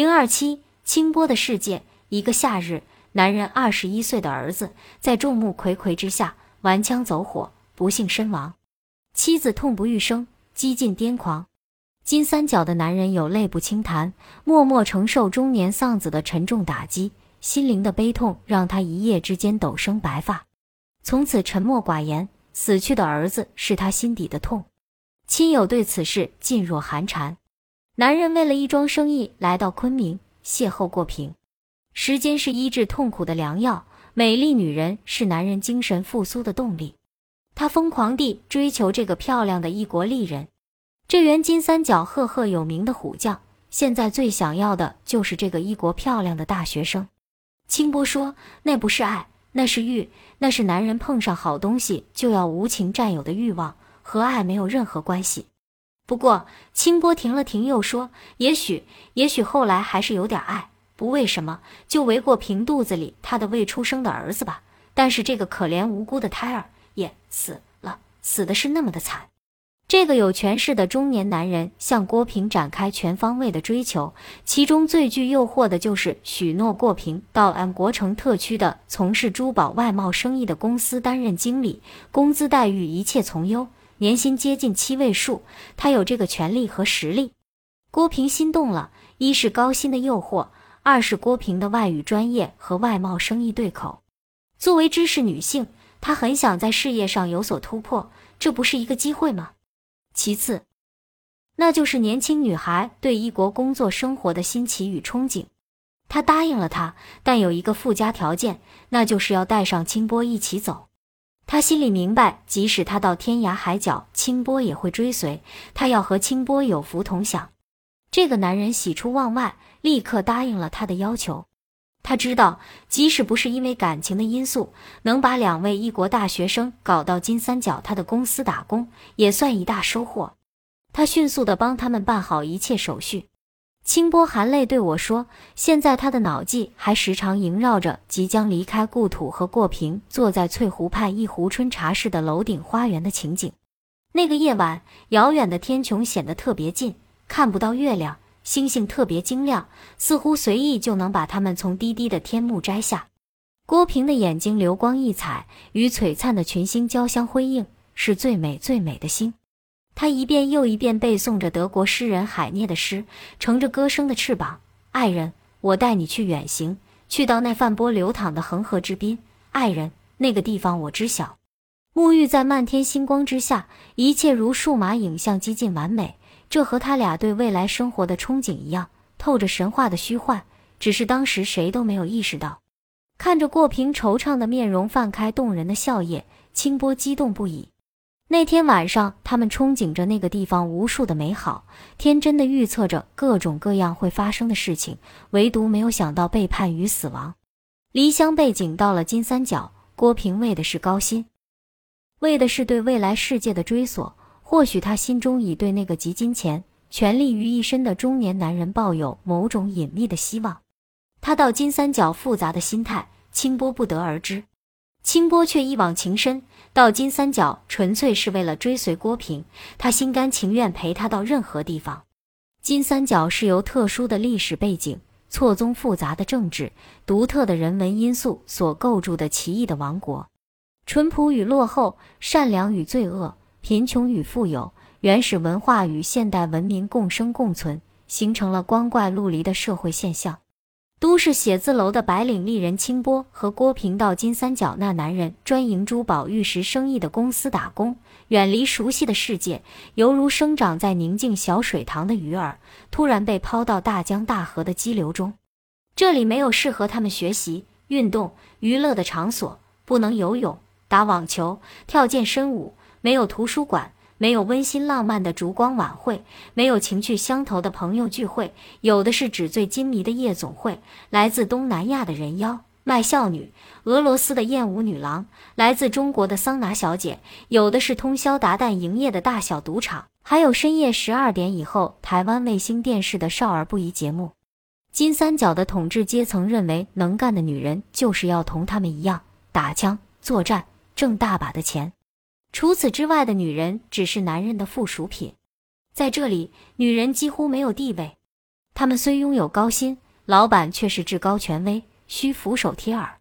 零二七清波的世界。一个夏日，男人二十一岁的儿子在众目睽睽之下玩枪走火，不幸身亡。妻子痛不欲生，几近癫狂。金三角的男人有泪不轻弹，默默承受中年丧子的沉重打击，心灵的悲痛让他一夜之间陡生白发，从此沉默寡言。死去的儿子是他心底的痛，亲友对此事噤若寒蝉。男人为了一桩生意来到昆明，邂逅过平。时间是医治痛苦的良药，美丽女人是男人精神复苏的动力。他疯狂地追求这个漂亮的异国丽人，这员金三角赫赫有名的虎将，现在最想要的就是这个异国漂亮的大学生。清波说：“那不是爱，那是欲，那是男人碰上好东西就要无情占有的欲望，和爱没有任何关系。”不过，清波停了停，又说：“也许，也许后来还是有点爱。”不为什么，就为过平肚子里他的未出生的儿子吧。但是这个可怜无辜的胎儿也死了，死的是那么的惨。这个有权势的中年男人向郭平展开全方位的追求，其中最具诱惑的就是许诺郭平到 M 国城特区的从事珠宝外贸生意的公司担任经理，工资待遇一切从优，年薪接近七位数。他有这个权利和实力。郭平心动了，一是高薪的诱惑。二是郭平的外语专业和外贸生意对口，作为知识女性，她很想在事业上有所突破，这不是一个机会吗？其次，那就是年轻女孩对异国工作生活的新奇与憧憬。她答应了他，但有一个附加条件，那就是要带上清波一起走。他心里明白，即使他到天涯海角，清波也会追随。他要和清波有福同享。这个男人喜出望外。立刻答应了他的要求。他知道，即使不是因为感情的因素，能把两位异国大学生搞到金三角他的公司打工，也算一大收获。他迅速地帮他们办好一切手续。清波含泪对我说：“现在他的脑际还时常萦绕着即将离开故土和过平坐在翠湖畔一壶春茶室的楼顶花园的情景。那个夜晚，遥远的天穹显得特别近，看不到月亮。”星星特别晶亮，似乎随意就能把它们从低低的天幕摘下。郭平的眼睛流光溢彩，与璀璨的群星交相辉映，是最美最美的星。他一遍又一遍背诵着德国诗人海涅的诗，乘着歌声的翅膀。爱人，我带你去远行，去到那泛波流淌的恒河之滨。爱人，那个地方我知晓。沐浴在漫天星光之下，一切如数码影像，几近完美。这和他俩对未来生活的憧憬一样，透着神话的虚幻。只是当时谁都没有意识到。看着过平惆怅的面容，泛开动人的笑靥，清波激动不已。那天晚上，他们憧憬着那个地方无数的美好，天真的预测着各种各样会发生的事情，唯独没有想到背叛与死亡。离乡背井到了金三角，郭平为的是高薪，为的是对未来世界的追索。或许他心中已对那个集金钱、权力于一身的中年男人抱有某种隐秘的希望。他到金三角复杂的心态，清波不得而知。清波却一往情深，到金三角纯粹是为了追随郭平，他心甘情愿陪他到任何地方。金三角是由特殊的历史背景、错综复杂的政治、独特的人文因素所构筑的奇异的王国，淳朴与落后，善良与罪恶。贫穷与富有，原始文化与现代文明共生共存，形成了光怪陆离的社会现象。都市写字楼的白领丽人清波和郭平到金三角那男人专营珠宝玉石生意的公司打工，远离熟悉的世界，犹如生长在宁静小水塘的鱼儿，突然被抛到大江大河的激流中。这里没有适合他们学习、运动、娱乐的场所，不能游泳、打网球、跳健身舞。没有图书馆，没有温馨浪漫的烛光晚会，没有情趣相投的朋友聚会，有的是纸醉金迷的夜总会。来自东南亚的人妖卖笑女，俄罗斯的艳舞女郎，来自中国的桑拿小姐，有的是通宵达旦营业的大小赌场，还有深夜十二点以后台湾卫星电视的少儿不宜节目。金三角的统治阶层认为，能干的女人就是要同他们一样打枪作战，挣大把的钱。除此之外的女人只是男人的附属品，在这里，女人几乎没有地位。她们虽拥有高薪，老板却是至高权威，需俯首帖耳。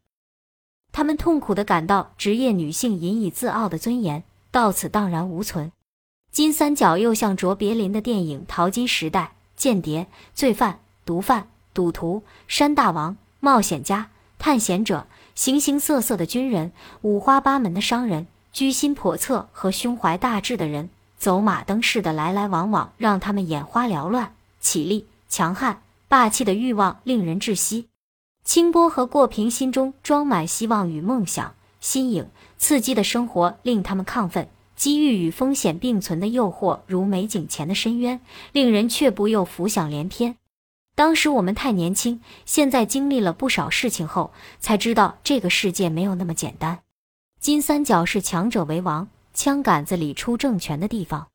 他们痛苦地感到职业女性引以自傲的尊严到此荡然无存。金三角又像卓别林的电影《淘金时代》，间谍、罪犯、毒贩、赌徒、山大王、冒险家、探险者，形形色色的军人，五花八门的商人，居心叵测和胸怀大志的人，走马灯似的来来往往，让他们眼花缭乱，绮丽。强悍霸气的欲望令人窒息。清波和过平心中装满希望与梦想，新颖刺激的生活令他们亢奋。机遇与风险并存的诱惑如美景前的深渊，令人却不又浮想联翩。当时我们太年轻，现在经历了不少事情后，才知道这个世界没有那么简单。金三角是强者为王、枪杆子里出政权的地方，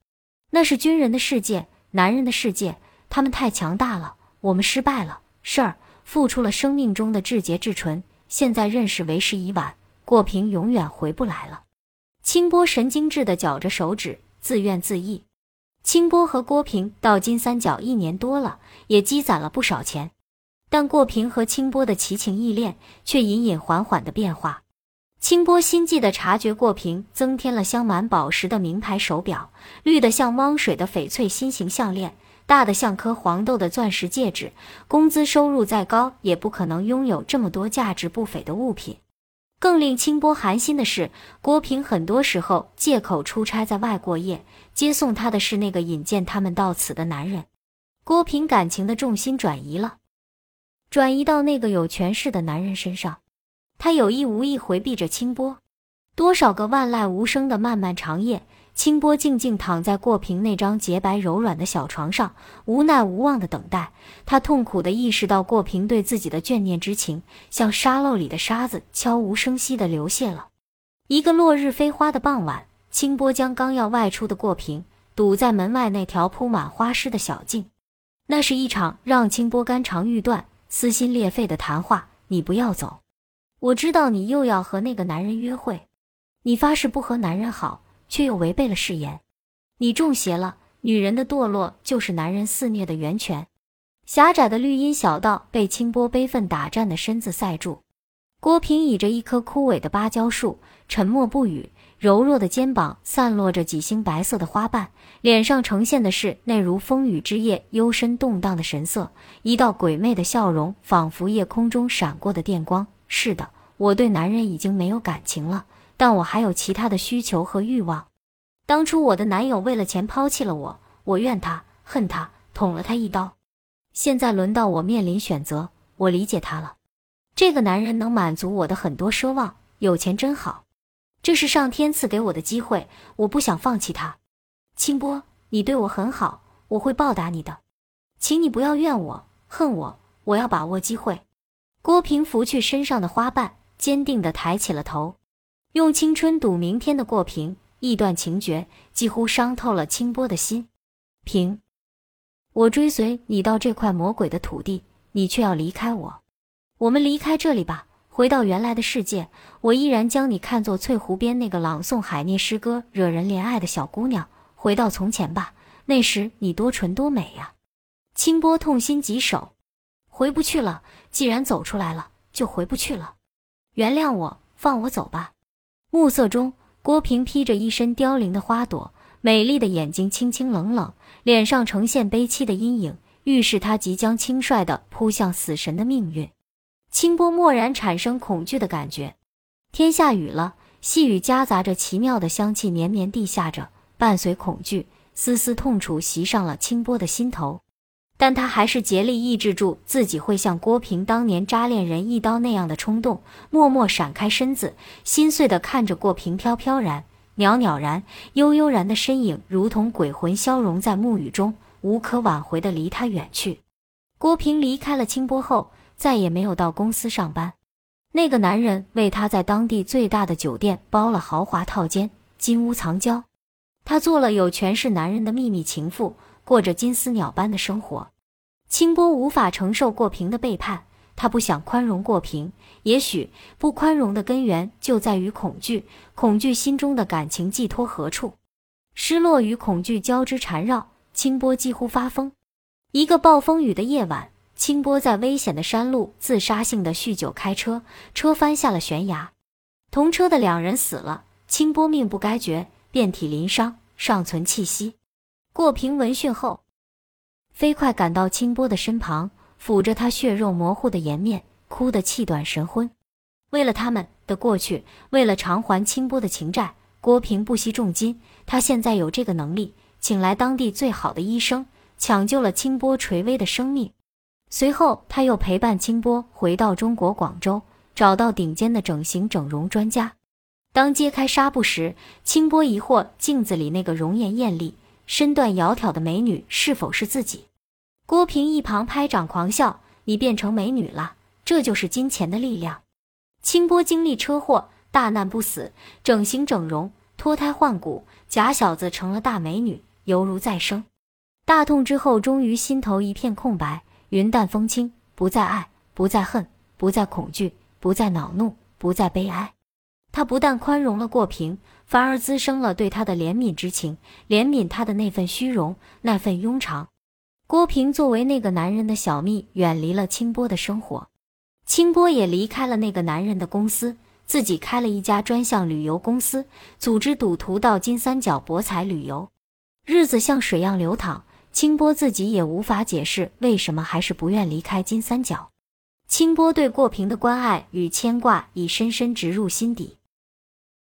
那是军人的世界，男人的世界。他们太强大了，我们失败了。事儿付出了生命中的至洁至纯，现在认识为时已晚。过平永远回不来了。清波神经质地绞着手指，自怨自艾。清波和郭平到金三角一年多了，也积攒了不少钱，但过平和清波的奇情异恋却隐隐缓缓的变化。清波心悸地察觉过平增添了镶满宝石的名牌手表，绿得像汪水的翡翠心形项链。大的像颗黄豆的钻石戒指，工资收入再高，也不可能拥有这么多价值不菲的物品。更令清波寒心的是，郭平很多时候借口出差在外过夜，接送他的是那个引荐他们到此的男人。郭平感情的重心转移了，转移到那个有权势的男人身上。他有意无意回避着清波。多少个万籁无声的漫漫长夜。清波静静躺在过平那张洁白柔软的小床上，无奈无望的等待。他痛苦地意识到，过平对自己的眷念之情，像沙漏里的沙子，悄无声息地流泻了。一个落日飞花的傍晚，清波将刚要外出的过平堵在门外那条铺满花湿的小径。那是一场让清波肝肠欲断、撕心裂肺的谈话。你不要走，我知道你又要和那个男人约会，你发誓不和男人好。却又违背了誓言，你中邪了。女人的堕落就是男人肆虐的源泉。狭窄的绿荫小道被清波悲愤打颤的身子塞住。郭平倚着一棵枯萎的芭蕉树，沉默不语。柔弱的肩膀散落着几星白色的花瓣，脸上呈现的是那如风雨之夜幽深动荡的神色，一道鬼魅的笑容，仿佛夜空中闪过的电光。是的，我对男人已经没有感情了。但我还有其他的需求和欲望。当初我的男友为了钱抛弃了我，我怨他，恨他，捅了他一刀。现在轮到我面临选择，我理解他了。这个男人能满足我的很多奢望，有钱真好。这是上天赐给我的机会，我不想放弃他。清波，你对我很好，我会报答你的，请你不要怨我，恨我。我要把握机会。郭平拂去身上的花瓣，坚定地抬起了头。用青春赌明天的过平，意断情绝，几乎伤透了清波的心。平，我追随你到这块魔鬼的土地，你却要离开我。我们离开这里吧，回到原来的世界。我依然将你看作翠湖边那个朗诵海涅诗歌、惹人怜爱的小姑娘。回到从前吧，那时你多纯多美呀。清波痛心疾首，回不去了。既然走出来了，就回不去了。原谅我，放我走吧。暮色中，郭平披着一身凋零的花朵，美丽的眼睛清清冷冷，脸上呈现悲戚的阴影，预示他即将轻率地扑向死神的命运。清波蓦然产生恐惧的感觉。天下雨了，细雨夹杂着奇妙的香气，绵绵地下着，伴随恐惧，丝丝痛楚袭上了清波的心头。但他还是竭力抑制住自己会像郭平当年扎恋人一刀那样的冲动，默默闪开身子，心碎地看着郭平飘飘然、袅袅然、悠悠然的身影，如同鬼魂消融在暮雨中，无可挽回地离他远去。郭平离开了清波后，再也没有到公司上班。那个男人为他在当地最大的酒店包了豪华套间，金屋藏娇，他做了有权势男人的秘密情妇。过着金丝鸟般的生活，清波无法承受过平的背叛，他不想宽容过平。也许不宽容的根源就在于恐惧，恐惧心中的感情寄托何处？失落与恐惧交织缠绕，清波几乎发疯。一个暴风雨的夜晚，清波在危险的山路自杀性的酗酒开车，车翻下了悬崖，同车的两人死了，清波命不该绝，遍体鳞伤，尚存气息。过平闻讯后，飞快赶到清波的身旁，抚着他血肉模糊的颜面，哭得气短神昏。为了他们的过去，为了偿还清波的情债，郭平不惜重金。他现在有这个能力，请来当地最好的医生。抢救了清波垂危的生命，随后他又陪伴清波回到中国广州，找到顶尖的整形整容专家。当揭开纱布时，清波疑惑镜子里那个容颜艳丽、身段窈窕的美女是否是自己。郭平一旁拍掌狂笑：“你变成美女了，这就是金钱的力量。”清波经历车祸，大难不死，整形整容，脱胎换骨，假小子成了大美女，犹如再生。大痛之后，终于心头一片空白，云淡风轻，不再爱，不再恨，不再恐惧，不再恼怒，不再悲哀。他不但宽容了过平，反而滋生了对他的怜悯之情，怜悯他的那份虚荣，那份庸常。郭平作为那个男人的小蜜，远离了清波的生活，清波也离开了那个男人的公司，自己开了一家专项旅游公司，组织赌徒到金三角博彩旅游，日子像水样流淌。清波自己也无法解释为什么还是不愿离开金三角。清波对过平的关爱与牵挂已深深植入心底。